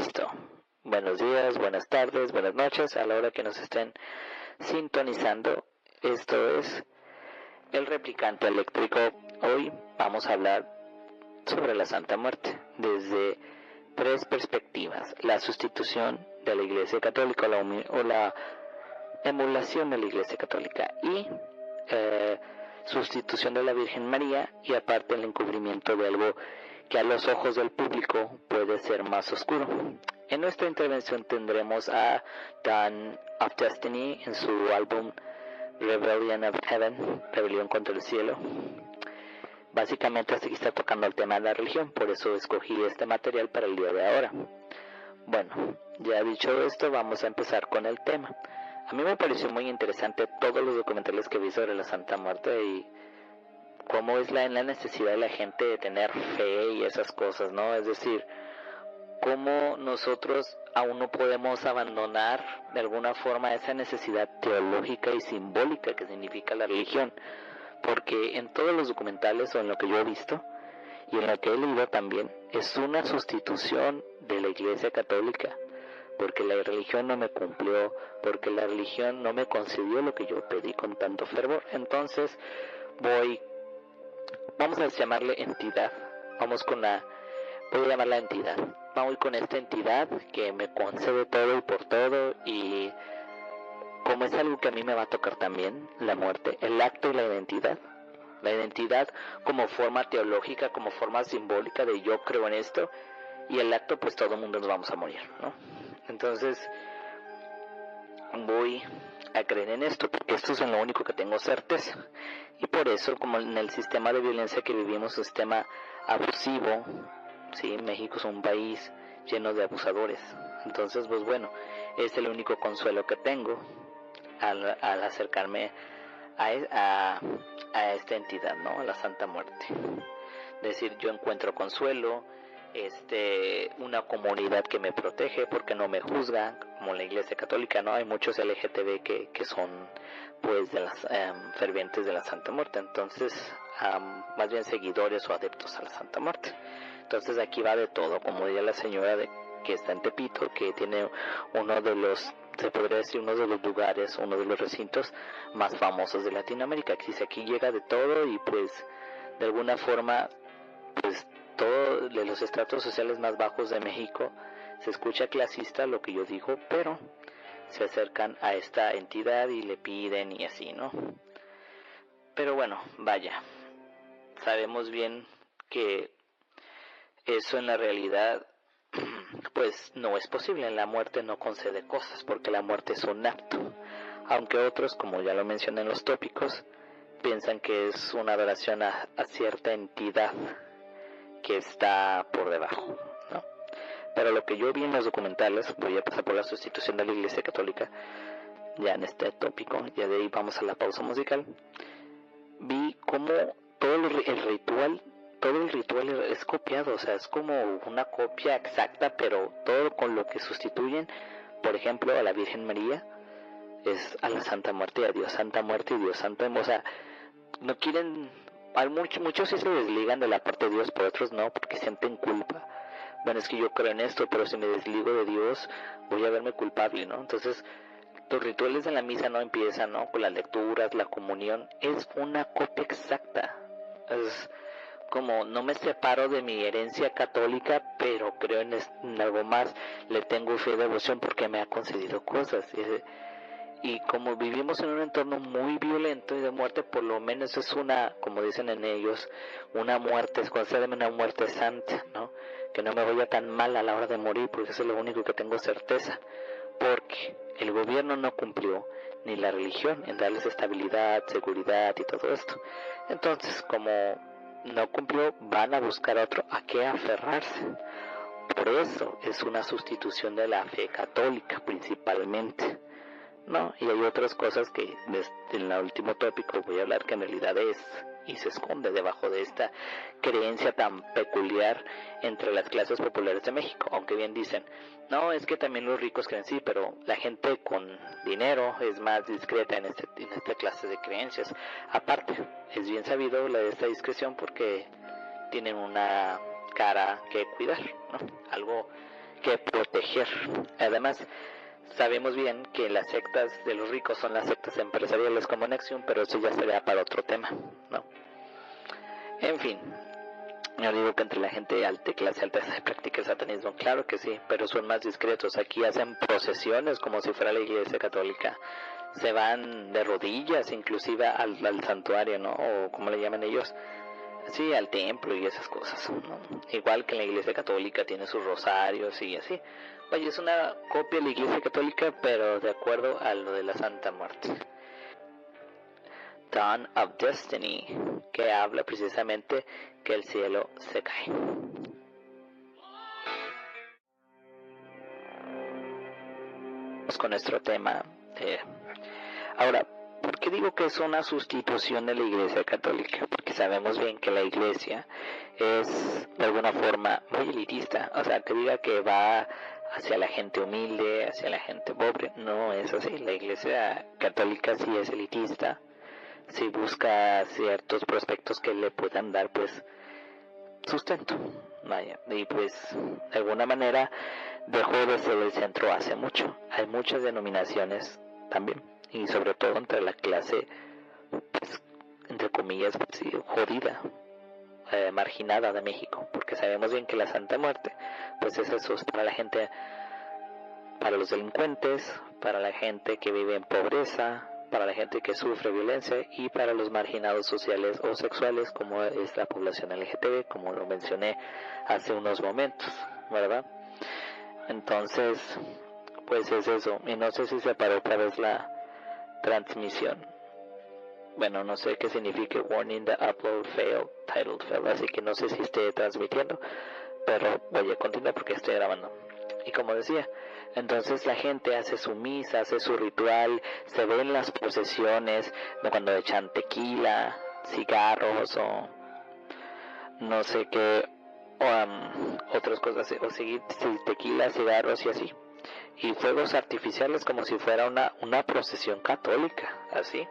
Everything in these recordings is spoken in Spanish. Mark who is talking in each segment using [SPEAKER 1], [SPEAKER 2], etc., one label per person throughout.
[SPEAKER 1] Cristo. Buenos días, buenas tardes, buenas noches a la hora que nos estén sintonizando. Esto es el replicante eléctrico. Hoy vamos a hablar sobre la Santa Muerte desde tres perspectivas. La sustitución de la Iglesia Católica o la, emulación de la Iglesia Católica y eh, sustitución de la Virgen María y aparte el encubrimiento de algo que a los ojos del público puede ser más oscuro. En nuestra intervención tendremos a Dan of Destiny en su álbum Rebellion of Heaven, Rebelión contra el Cielo. Básicamente así está tocando el tema de la religión, por eso escogí este material para el día de ahora. Bueno, ya dicho esto, vamos a empezar con el tema. A mí me pareció muy interesante todos los documentales que vi sobre la Santa Muerte y cómo es la, la necesidad de la gente de tener fe y esas cosas, ¿no? Es decir, cómo nosotros aún no podemos abandonar de alguna forma esa necesidad teológica y simbólica que significa la religión. Porque en todos los documentales o en lo que yo he visto y en lo que he leído también es una sustitución de la Iglesia Católica. Porque la religión no me cumplió, porque la religión no me concedió lo que yo pedí con tanto fervor. Entonces voy vamos a llamarle entidad. Vamos con la, voy a llamarla entidad. Vamos con esta entidad que me concede todo y por todo y como es algo que a mí me va a tocar también, la muerte, el acto y la identidad. La identidad como forma teológica, como forma simbólica de yo creo en esto y el acto pues todo el mundo nos vamos a morir, ¿no? Entonces voy a creer en esto, porque esto es lo único que tengo certeza. Y por eso, como en el sistema de violencia que vivimos, un sistema abusivo, ¿sí? México es un país lleno de abusadores. Entonces, pues bueno, es el único consuelo que tengo al, acercarme a, a, a, esta entidad, ¿no? A la Santa Muerte. Es decir, yo encuentro consuelo, este, una comunidad que me protege porque no me juzga, como la Iglesia Católica, ¿no? Hay muchos LGTB que, que son, pues, de las em, fervientes de la Santa Muerte, entonces, más bien seguidores o adeptos a la Santa Muerte. Entonces aquí va de todo, como diría la señora de, que está en Tepito, que tiene uno de los, se podría decir, uno de los lugares, uno de los recintos más famosos de Latinoamérica. Que dice, aquí llega de todo y pues, de alguna forma, pues todo de los estratos sociales más bajos de México se escucha clasista lo que yo digo, pero se acercan a esta entidad y le piden y así, ¿no? Pero bueno, vaya, sabemos bien que eso en la realidad pues no es posible, la muerte no concede cosas porque la muerte es un acto, aunque otros, como ya lo mencioné en los tópicos, piensan que es una adoración a cierta entidad que está por debajo, ¿no? Pero lo que yo vi en los documentales, voy a pasar por la sustitución de la Iglesia Católica, ya en este tópico, ya de ahí vamos a la pausa musical, vi como todo el ritual, todo el ritual es copiado, o sea, es como una copia exacta, pero todo con lo que sustituyen, por ejemplo, a la Virgen María, es a la Santa Muerte a Dios Santa Muerte y Dios Santo, o sea, no quieren muchos, muchos sí se desligan de la parte de Dios, pero otros no, porque sienten culpa. Bueno, es que yo creo en esto, pero si me desligo de Dios, voy a verme culpable, ¿no? Entonces, los rituales de la misa no empiezan, ¿no? Con las lecturas, la comunión, es una copia exacta. Es como, no me separo de mi herencia católica, pero creo en, algo más, le tengo fe y devoción porque me ha concedido cosas y como vivimos en un entorno muy violento y de muerte, por lo menos es una, como dicen en ellos, una muerte, concédeme una muerte santa, ¿no? Que no me vaya tan mal a la hora de morir, porque eso es lo único que tengo certeza. Porque el gobierno no cumplió, ni la religión, en darles estabilidad, seguridad y todo esto. Entonces, como no cumplió, van a buscar otro a qué aferrarse. Por eso es una sustitución de la fe católica principalmente. ¿No? Y hay otras cosas que en el último tópico voy a hablar que en realidad es y se esconde debajo de esta creencia tan peculiar entre las clases populares de México, aunque bien dicen, no, es que también los ricos creen sí, pero la gente con dinero es más discreta en, este, en esta clase de creencias. Aparte, es bien sabido la de esta discreción porque tienen una cara que cuidar, ¿no? Algo que proteger. Además, sabemos bien que las sectas de los ricos son las sectas empresariales como Nexium, pero eso ya sería para otro tema, ¿no? En fin, yo digo que entre la gente alta clase alta se practica el satanismo, claro que sí, pero son más discretos. Aquí hacen procesiones como si fuera la iglesia católica. Se van de rodillas, inclusive al, santuario, ¿no? O como le llaman ellos, sí, al templo y esas cosas. Igual que en la iglesia católica tiene sus rosarios y así. Vaya, es una copia de la iglesia católica, pero de acuerdo a lo de la Santa Muerte. Dawn of Destiny, que habla precisamente que el cielo se cae. Con nuestro tema. ahora, ¿por qué digo que es una sustitución de la Iglesia Católica? Porque sabemos bien que la Iglesia es de alguna forma muy elitista, o sea, que diga que va hacia la gente humilde, hacia la gente pobre, no es así. La Iglesia Católica sí es elitista, si busca ciertos prospectos que le puedan dar pues sustento. Y pues de alguna manera dejó de ser el centro hace mucho. Hay muchas denominaciones también, y sobre todo entre la clase, pues, entre comillas, jodida, eh, marginada de México, porque sabemos bien que la Santa Muerte, pues es eso, es para la gente, para los delincuentes, para la gente que vive en pobreza, para la gente que sufre violencia y para los marginados sociales o sexuales como es la población LGTB, como lo mencioné hace unos momentos, ¿verdad? Entonces, pues es eso. Y no sé si se paró otra vez la transmisión. Bueno, no sé qué significa warning the upload failed, titled failed, así que no sé si esté transmitiendo, pero voy a continuar porque estoy grabando. Y como decía, entonces la gente hace su misa, hace su ritual, se ven las procesiones cuando echan tequila, cigarros o no sé qué, o um, otras cosas, o seguir tequila, cigarros y así. Y fuegos artificiales como si fuera una, una procesión católica, así.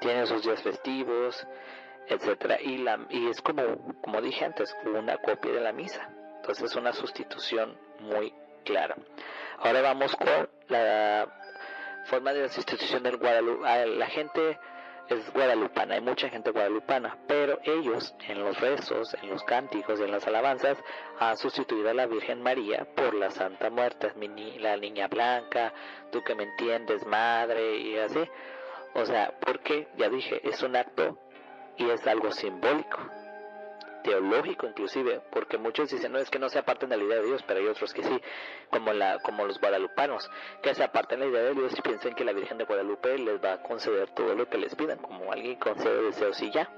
[SPEAKER 1] Tienen sus días festivos, etcétera y la y es como como dije antes una copia de la misa entonces es una sustitución muy clara Ahora vamos con la forma de la sustitución del Guadalupe. Ah, la gente es guadalupana, hay mucha gente guadalupana, pero ellos en los rezos, en los cánticos, en las alabanzas, han sustituido a la Virgen María por la Santa Muerte, la Niña Blanca, tú que me entiendes, madre, y así. O sea, porque, ya dije, es un acto y es algo simbólico teológico inclusive, porque muchos dicen, no, es que no se aparten de la idea de Dios, pero hay otros que sí, como, la, como los guadalupanos, que se aparten de la idea de Dios y piensan que la Virgen de Guadalupe les va a conceder todo lo que les pidan, como alguien concede deseos y ya.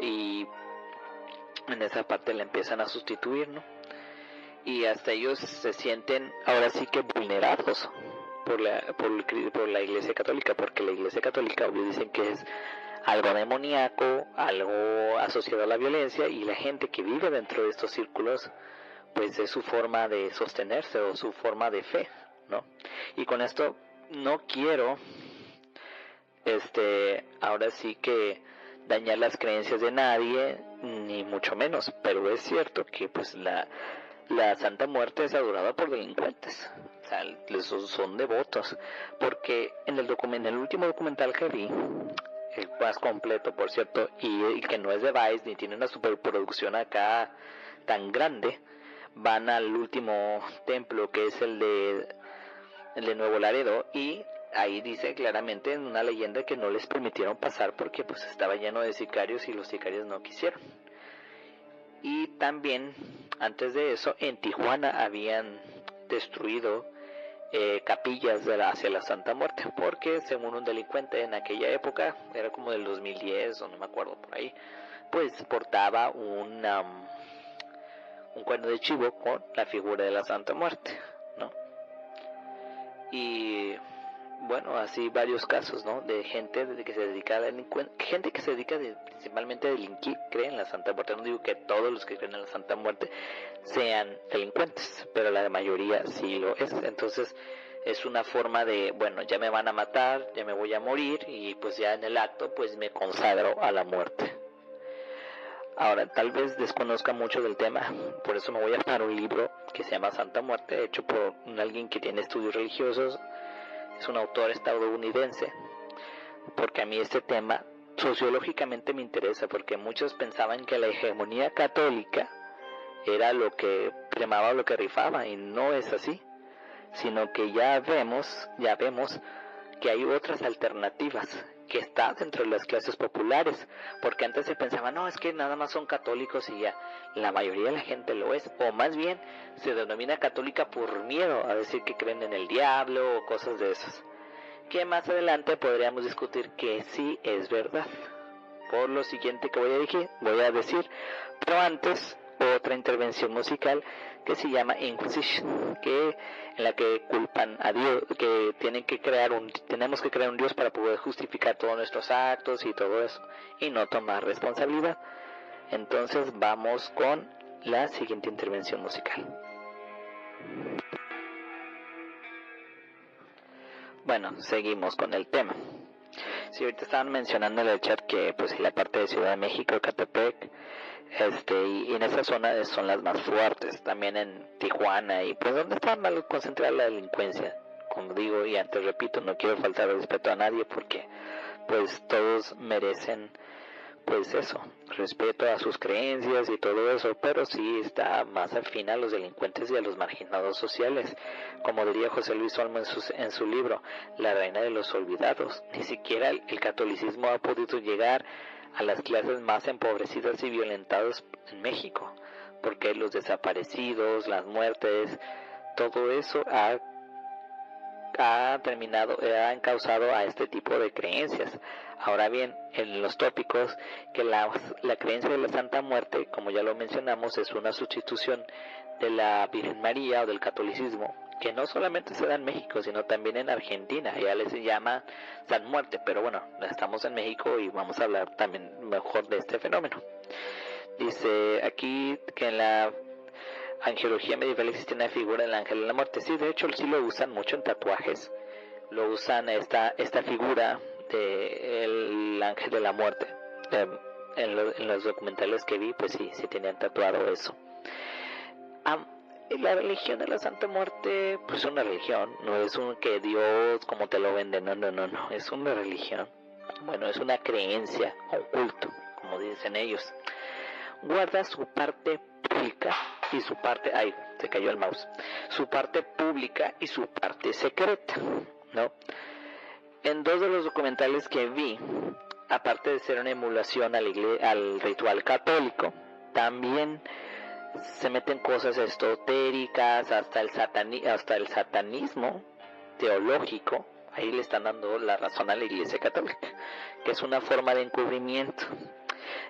[SPEAKER 1] Y en esa parte la empiezan a sustituir, ¿no? Y hasta ellos se sienten ahora sí que vulnerados por la, por, la Iglesia Católica, porque la Iglesia Católica dicen que es algo demoníaco, algo asociado a la violencia y la gente que vive dentro de estos círculos pues es su forma de sostenerse o su forma de fe, ¿no? Y con esto no quiero este ahora sí que dañar las creencias de nadie ni mucho menos, pero es cierto que pues la la Santa Muerte es adorada por delincuentes, sea, son devotos, porque en el, en el último documental que vi, el más completo, por cierto, y, que no es de Vice ni tiene una superproducción acá tan grande, van al último templo que es el de, el de Nuevo Laredo y ahí dice claramente en una leyenda que no les permitieron pasar porque pues estaba lleno de sicarios y los sicarios no quisieron. Y también antes de eso en Tijuana habían destruido eh, capillas de hacia la Santa Muerte, porque según un delincuente en aquella época, era como del 2010 o no me acuerdo por ahí, pues portaba un, un cuerno de chivo con la figura de la Santa Muerte, ¿no? Y bueno, así varios casos, ¿no? De gente de que se dedica a delincuente, gente que se dedica principalmente a delinquir, creen en la Santa Muerte. No digo que todos los que creen en la Santa Muerte sean delincuentes, pero la mayoría sí lo es. Entonces es una forma de, bueno, ya me van a matar, ya me voy a morir y pues ya en el acto pues me consagro a la muerte. Ahora, tal vez desconozca mucho del tema, por eso me voy a dar un libro que se llama Santa Muerte, hecho por alguien que tiene estudios religiosos, es un autor estadounidense, porque a mí este tema sociológicamente me interesa, porque muchos pensaban que la hegemonía católica era lo que primaba, lo que rifaba, y no es así, sino que ya vemos, ya vemos que hay otras alternativas que está dentro de las clases populares, porque antes se pensaba, no, es que nada más son católicos y ya, la mayoría de la gente lo es, o más bien se denomina católica por miedo a decir que creen en el diablo o cosas de esas, que más adelante podríamos discutir que sí es verdad. Por lo siguiente que voy a decir, voy a decir, pero antes otra intervención musical que se llama Inquisition, que en la que culpan a Dios, que tienen que crear un, tenemos que crear un Dios para poder justificar todos nuestros actos y todo eso, y no tomar responsabilidad. Entonces vamos con la siguiente intervención musical. Bueno, seguimos con el tema. Si ahorita estaban mencionando en el chat que pues la parte de Ciudad de México, Catepec, este, y, en esa zona son las más fuertes, también en Tijuana y pues donde está mal concentrada la delincuencia. Como digo y antes repito, no quiero faltar respeto a nadie porque pues todos merecen pues eso, respeto a sus creencias y todo eso, pero sí está más afín a los delincuentes y a los marginados sociales. Como diría José Luis Olmo en su, en su libro, La Reina de los Olvidados. Ni siquiera el catolicismo ha podido llegar a las clases más empobrecidas y violentadas en México, porque los desaparecidos, las muertes, todo eso ha, ha terminado, ha causado a este tipo de creencias. Ahora bien, en los tópicos, que la, la creencia de la Santa Muerte, como ya lo mencionamos, es una sustitución de la Virgen María o del catolicismo que no solamente se da en México, sino también en Argentina. Ya les llama San Muerte, pero bueno, estamos en México y vamos a hablar también mejor de este fenómeno. Dice aquí que en la angelología medieval existe una figura del ángel de la muerte. Sí, de hecho sí lo usan mucho en tatuajes. Lo usan esta, esta figura del el ángel de la muerte. En, en, los documentales que vi, pues sí, sí tenían tatuado eso la religión de la Santa Muerte, pues es una religión, no es un que Dios como te lo vende, no, no, no, no, es una religión. Bueno, es una creencia, un culto, como dicen ellos. Guarda su parte pública y su parte, ay, se cayó el mouse, su parte pública y su parte secreta, ¿no? En dos de los documentales que vi, aparte de ser una emulación al, al ritual católico, también se meten cosas esotéricas, hasta el, hasta el satanismo teológico, ahí le están dando la razón a la Iglesia Católica, que es una forma de encubrimiento.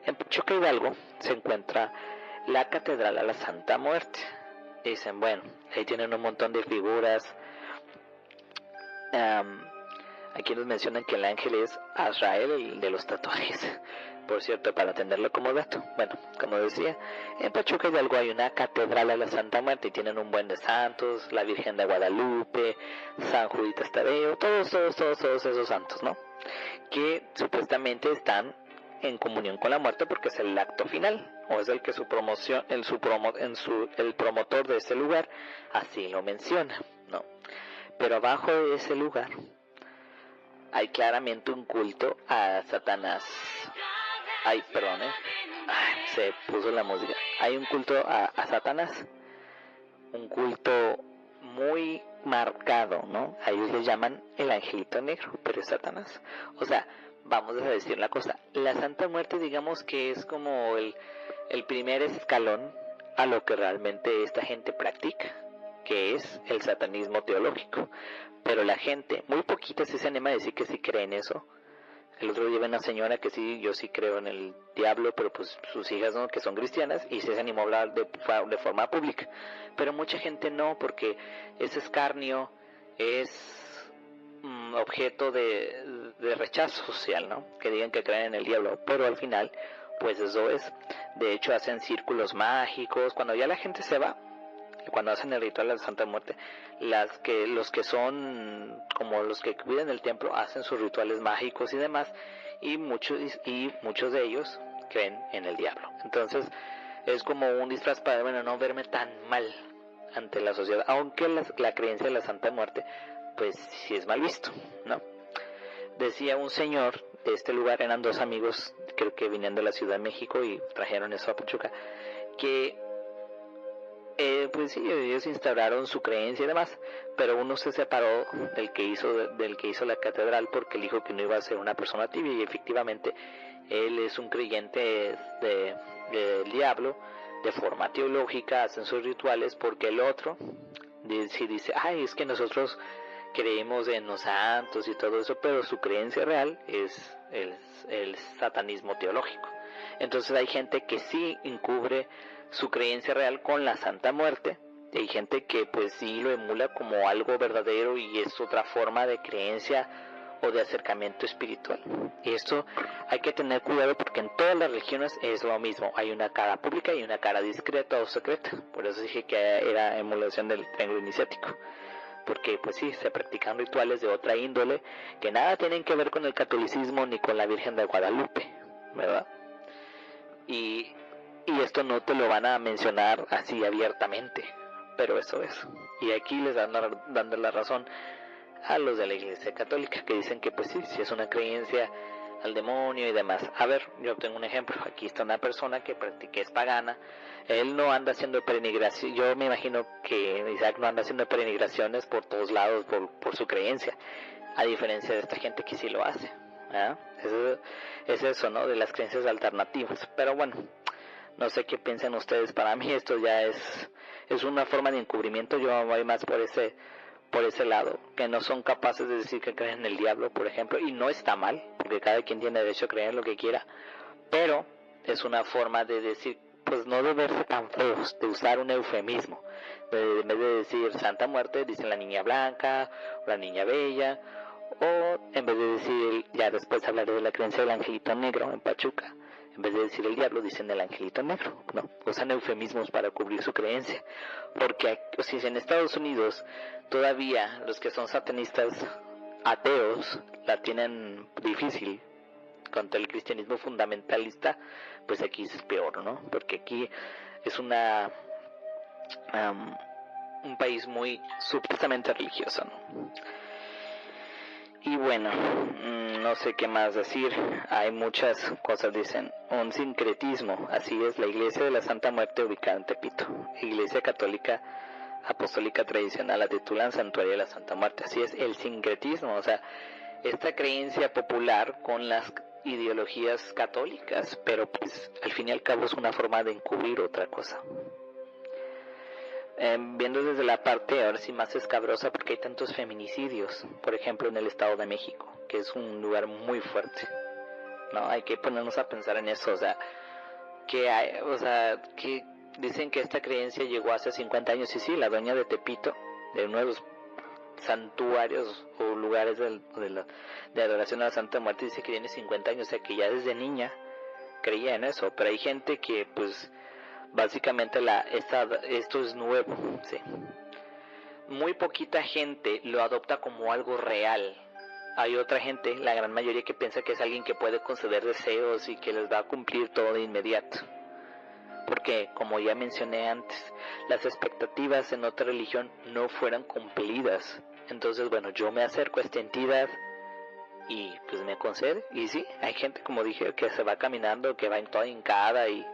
[SPEAKER 1] En Pachuca Hidalgo se encuentra la Catedral a la Santa Muerte. Dicen, bueno, ahí tienen un montón de figuras. aquí nos mencionan que el ángel es Azrael, el de los tatuajes por cierto, para tenerlo como dato. Bueno, como decía, en Pachuca Hidalgo hay una catedral a la Santa Muerte y tienen un buen de santos, la Virgen de Guadalupe, San Juditas Tadeo, todos, todos, todos, todos esos santos, ¿no? Que supuestamente están en comunión con la muerte porque es el acto final o es el que su promoción el su promo, en su el promotor de ese lugar así lo menciona no pero abajo de ese lugar hay claramente un culto a Satanás Ay, perdón, ¿eh? se puso la música. Hay un culto a, Satanás. Un culto muy marcado, ¿no? A ellos les llaman el angelito negro, pero es Satanás. O sea, vamos a decir la cosa. La Santa Muerte, digamos que es como el, el primer escalón a lo que realmente esta gente practica, que es el satanismo teológico. Pero la gente, muy poquita se anima a decir que sí creen eso, el otro día una señora que sí, yo sí creo en el diablo, pero pues sus hijas no, que son cristianas, y se animó a hablar de, de forma pública. Pero mucha gente no, porque ese escarnio es objeto de, de rechazo social, ¿no? Que digan que creen en el diablo, pero al final, pues eso es. De hecho, hacen círculos mágicos. Cuando ya la gente se va, cuando hacen el ritual de la Santa Muerte, las que, los que son como los que cuidan el templo hacen sus rituales mágicos y demás, y muchos, y muchos de ellos creen en el diablo. Entonces, es como un disfraz para, bueno, no verme tan mal ante la sociedad, aunque la, creencia de la Santa Muerte, pues sí es mal visto, ¿no? Decía un señor de este lugar, eran dos amigos, creo que venían de la Ciudad de México y trajeron eso a Pachuca, que eh, pues sí, ellos instauraron su creencia y demás, pero uno se separó del que hizo del que hizo la catedral porque él dijo que no iba a ser una persona tibia y efectivamente él es un creyente del de, diablo de forma teológica, hacen sus rituales porque el otro si dice, ay, es que nosotros creemos en los santos y todo eso, pero su creencia real es el, satanismo teológico. Entonces hay gente que sí encubre su creencia real con la Santa Muerte. Hay gente que pues sí lo emula como algo verdadero y es otra forma de creencia o de acercamiento espiritual. Y esto hay que tener cuidado porque en todas las religiones es lo mismo. Hay una cara pública y una cara discreta o secreta. Por eso dije que era emulación del triángulo iniciático. Porque pues sí, se practican rituales de otra índole que nada tienen que ver con el catolicismo ni con la Virgen de Guadalupe, ¿verdad? Y y esto no te lo van a mencionar así abiertamente, pero eso es. Y aquí les dan dando la razón a los de la Iglesia Católica que dicen que pues sí, si es una creencia al demonio y demás. A ver, yo tengo un ejemplo. Aquí está una persona que practica es pagana. Él no anda haciendo peregrinación. Yo me imagino que Isaac no anda haciendo peregrinaciones por todos lados por, su creencia. A diferencia de esta gente que sí lo hace. Eso, es eso, ¿no? De las creencias alternativas. Pero bueno, no sé qué piensan ustedes. Para mí esto ya es, es una forma de encubrimiento. Yo voy más por ese, por ese lado. Que no son capaces de decir que creen en el diablo, por ejemplo. Y no está mal, porque cada quien tiene derecho a creer lo que quiera. Pero es una forma de decir, pues no de verse tan feos, de usar un eufemismo. en vez de decir Santa Muerte, dicen la niña blanca, la niña bella. O en vez de decir, ya después hablaré de la creencia del angelito negro en Pachuca en vez de decir el diablo, dicen el angelito negro, ¿no? Usan eufemismos para cubrir su creencia. Porque si en Estados Unidos todavía los que son satanistas ateos la tienen difícil contra el cristianismo fundamentalista, pues aquí es peor, ¿no? Porque aquí es una un país muy supuestamente religioso, ¿no? Y bueno, mm, no sé qué más decir. Hay muchas cosas, dicen. Un sincretismo. Así es, la iglesia de la Santa Muerte ubicada en Tepito. Iglesia católica apostólica tradicional titulan Santuario de la Santa Muerte. Así es, el sincretismo. O sea, esta creencia popular con las ideologías católicas. Pero pues al fin y al cabo es una forma de encubrir otra cosa. Em, viendo desde la parte ahora sí más escabrosa porque hay tantos feminicidios, por ejemplo en el Estado de México, que es un lugar muy fuerte. No, hay que ponernos a pensar en eso, o sea, que hay, o sea, que dicen que esta creencia llegó hace 50 años y sí, la dueña de Tepito, de uno de los santuarios o lugares de, de, de adoración a la Santa Muerte dice que tiene 50 años, o sea que ya desde niña creía en eso, pero hay gente que pues Básicamente la, esta, esto es nuevo, ¿sí? Muy poquita gente lo adopta como algo real. Hay otra gente, la gran mayoría, que piensa que es alguien que puede conceder deseos y que les va a cumplir todo de inmediato. Porque, como ya mencioné antes, las expectativas en otra religión no fueran cumplidas. Entonces, bueno, yo me acerco a esta entidad y pues me concede. Y sí, hay gente, como dije, que se va caminando, que va en toda hincada y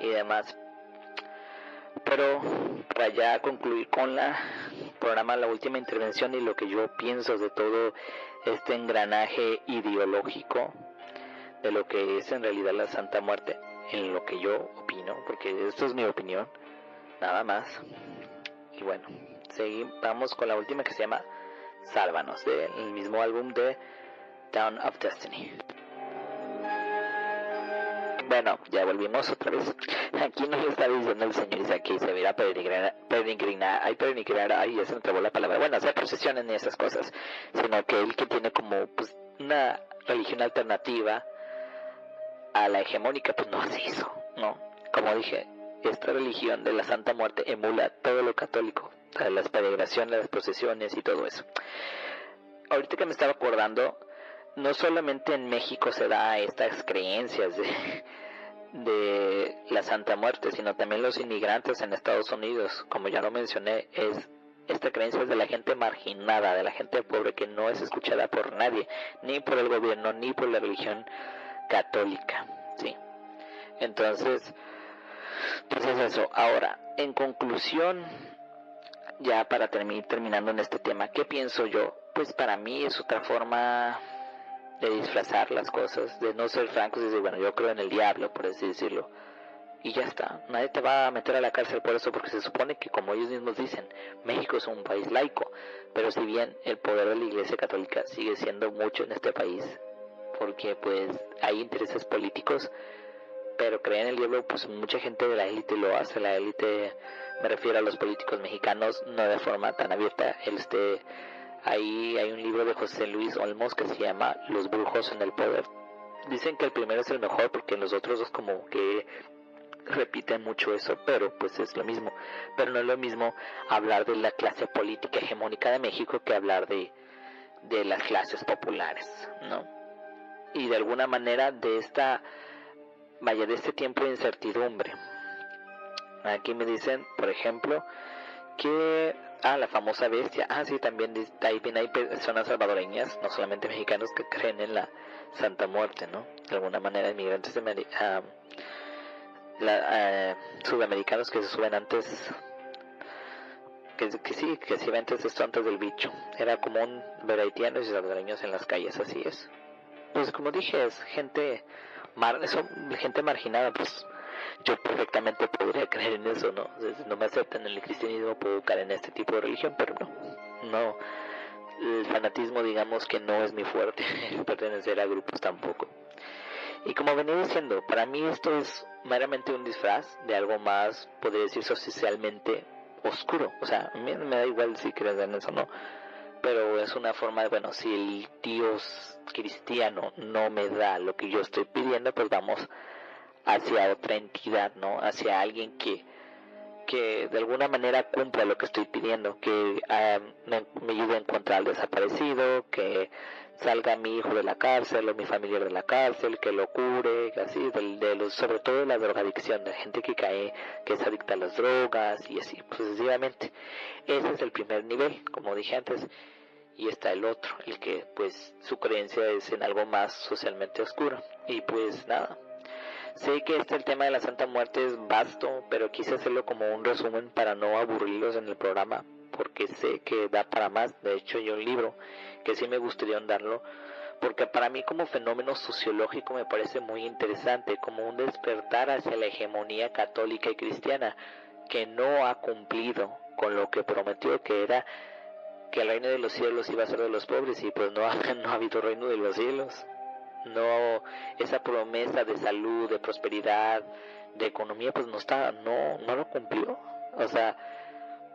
[SPEAKER 1] y demás. Pero para ya concluir con la programa, la última intervención y lo que yo pienso de todo este engranaje ideológico de lo que es en realidad la Santa Muerte, en lo que yo opino, porque esto es mi opinión, nada más. Y bueno, seguimos, vamos con la última que se llama Sálvanos, del mismo álbum de Down of Destiny. Bueno, ya volvimos otra vez. Aquí nos está diciendo el señor Isaac que se verá peregrinar, peregrinar, ay, peregrinar, ay, ya se me trabó la palabra. Bueno, hacer procesiones ni esas cosas, sino que él que tiene como pues una religión alternativa a la hegemónica, pues no hace eso, ¿no? Como dije, esta religión de la Santa Muerte emula todo lo católico, las peregrinaciones, las procesiones y todo eso. Ahorita que me estaba acordando, no solamente en México se da estas creencias de de la Santa Muerte, sino también los inmigrantes en Estados Unidos, como ya lo mencioné, es esta creencia es de la gente marginada, de la gente pobre que no es escuchada por nadie, ni por el gobierno, ni por la religión católica, ¿sí? Entonces, entonces eso. Ahora, en conclusión, ya para terminar terminando en este tema, ¿qué pienso yo? Pues para mí es otra forma de disfrazar las cosas, de no ser francos y decir, bueno, yo creo en el diablo, por así decirlo. Y ya está, nadie te va a meter a la cárcel por eso, porque se supone que, como ellos mismos dicen, México es un país laico, pero si bien el poder de la Iglesia Católica sigue siendo mucho en este país, porque pues hay intereses políticos, pero creen en el diablo, pues mucha gente de la élite lo hace, la élite, me refiero a los políticos mexicanos, no de forma tan abierta, este Ahí hay un libro de José Luis Olmos que se llama Los brujos en el poder. Dicen que el primero es el mejor porque los otros dos como que repiten mucho eso, pero pues es lo mismo. Pero no es lo mismo hablar de la clase política hegemónica de México que hablar de, de las clases populares, ¿no? Y de alguna manera de esta, vaya, de este tiempo de incertidumbre. Aquí me dicen, por ejemplo, que Ah, la famosa bestia. Ah, sí, también bien hay personas salvadoreñas, no solamente mexicanos, que creen en la Santa Muerte, ¿no? De alguna manera, inmigrantes de ah, ah, sudamericanos que se suben antes, que, sí, que se antes esto antes del bicho. Era común ver haitianos y salvadoreños en las calles, así es. Pues como dije, es gente, mar, gente marginada, pues yo perfectamente podría creer en eso, ¿no? No me aceptan en el cristianismo, puedo caer en este tipo de religión, pero no, no. El fanatismo, digamos que no es mi fuerte, pertenecer a grupos tampoco. Y como venía diciendo, para mí esto es meramente un disfraz de algo más, podría decir, socialmente oscuro. O sea, a mí me da igual si crees en eso o no. Pero es una forma de, bueno, si el Dios cristiano no me da lo que yo estoy pidiendo, pues vamos hacia otra entidad, ¿no? Hacia alguien que, que de alguna manera cumpla lo que estoy pidiendo, que ah, me, ayude a encontrar al desaparecido, que salga mi hijo de la cárcel o mi familiar de la cárcel, que lo cure, así, de, los, sobre todo de la drogadicción, de gente que cae, que es adicta a las drogas y así sucesivamente. Ese es el primer nivel, como dije antes, y está el otro, el que pues su creencia es en algo más socialmente oscuro. Y pues nada, Sé que este el tema de la Santa Muerte es vasto, pero quise hacerlo como un resumen para no aburrirlos en el programa, porque sé que da para más. De hecho, hay un libro que sí me gustaría darlo, porque para mí como fenómeno sociológico me parece muy interesante, como un despertar hacia la hegemonía católica y cristiana, que no ha cumplido con lo que prometió, que era que el reino de los cielos iba a ser de los pobres, y pues no no ha habido reino de los cielos no esa promesa de salud, de prosperidad, de economía, pues no está, no, no lo cumplió. O sea,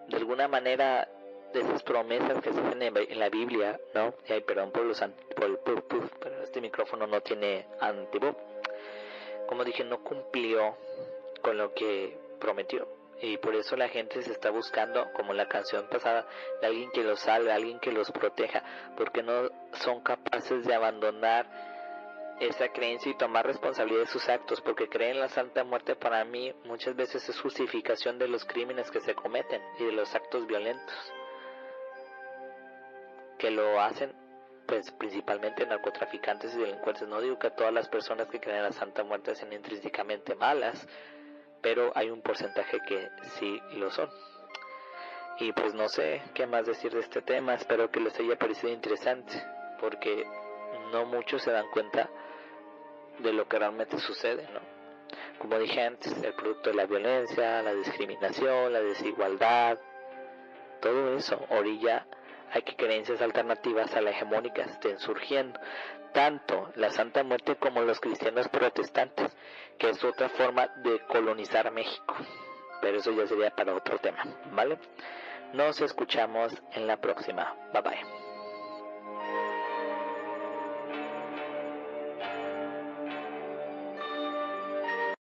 [SPEAKER 1] de alguna manera de esas promesas que se hacen en, la Biblia, ¿no? Ay, perdón por los por, pero este micrófono no tiene antivo. Como dije, no cumplió con lo que prometió. Y por eso la gente se está buscando, como la canción pasada, de alguien que los salve, alguien que los proteja, porque no son capaces de abandonar esa creencia y tomar responsabilidad de sus actos, porque creer en la Santa Muerte para mí muchas veces es justificación de los crímenes que se cometen y de los actos violentos que lo hacen pues principalmente narcotraficantes y delincuentes. No digo que todas las personas que creen en la Santa Muerte sean intrínsecamente malas, pero hay un porcentaje que sí lo son. Y pues no sé qué más decir de este tema, espero que les haya parecido interesante, porque no muchos se dan cuenta de lo que realmente sucede, ¿no? Como dije antes, el producto de la violencia, la discriminación, la desigualdad, todo eso orilla hay que creencias alternativas a la hegemónica estén surgiendo, tanto la Santa Muerte como los cristianos protestantes, que es otra forma de colonizar México. Pero eso ya sería para otro tema, ¿vale? Nos escuchamos en la próxima. Bye bye.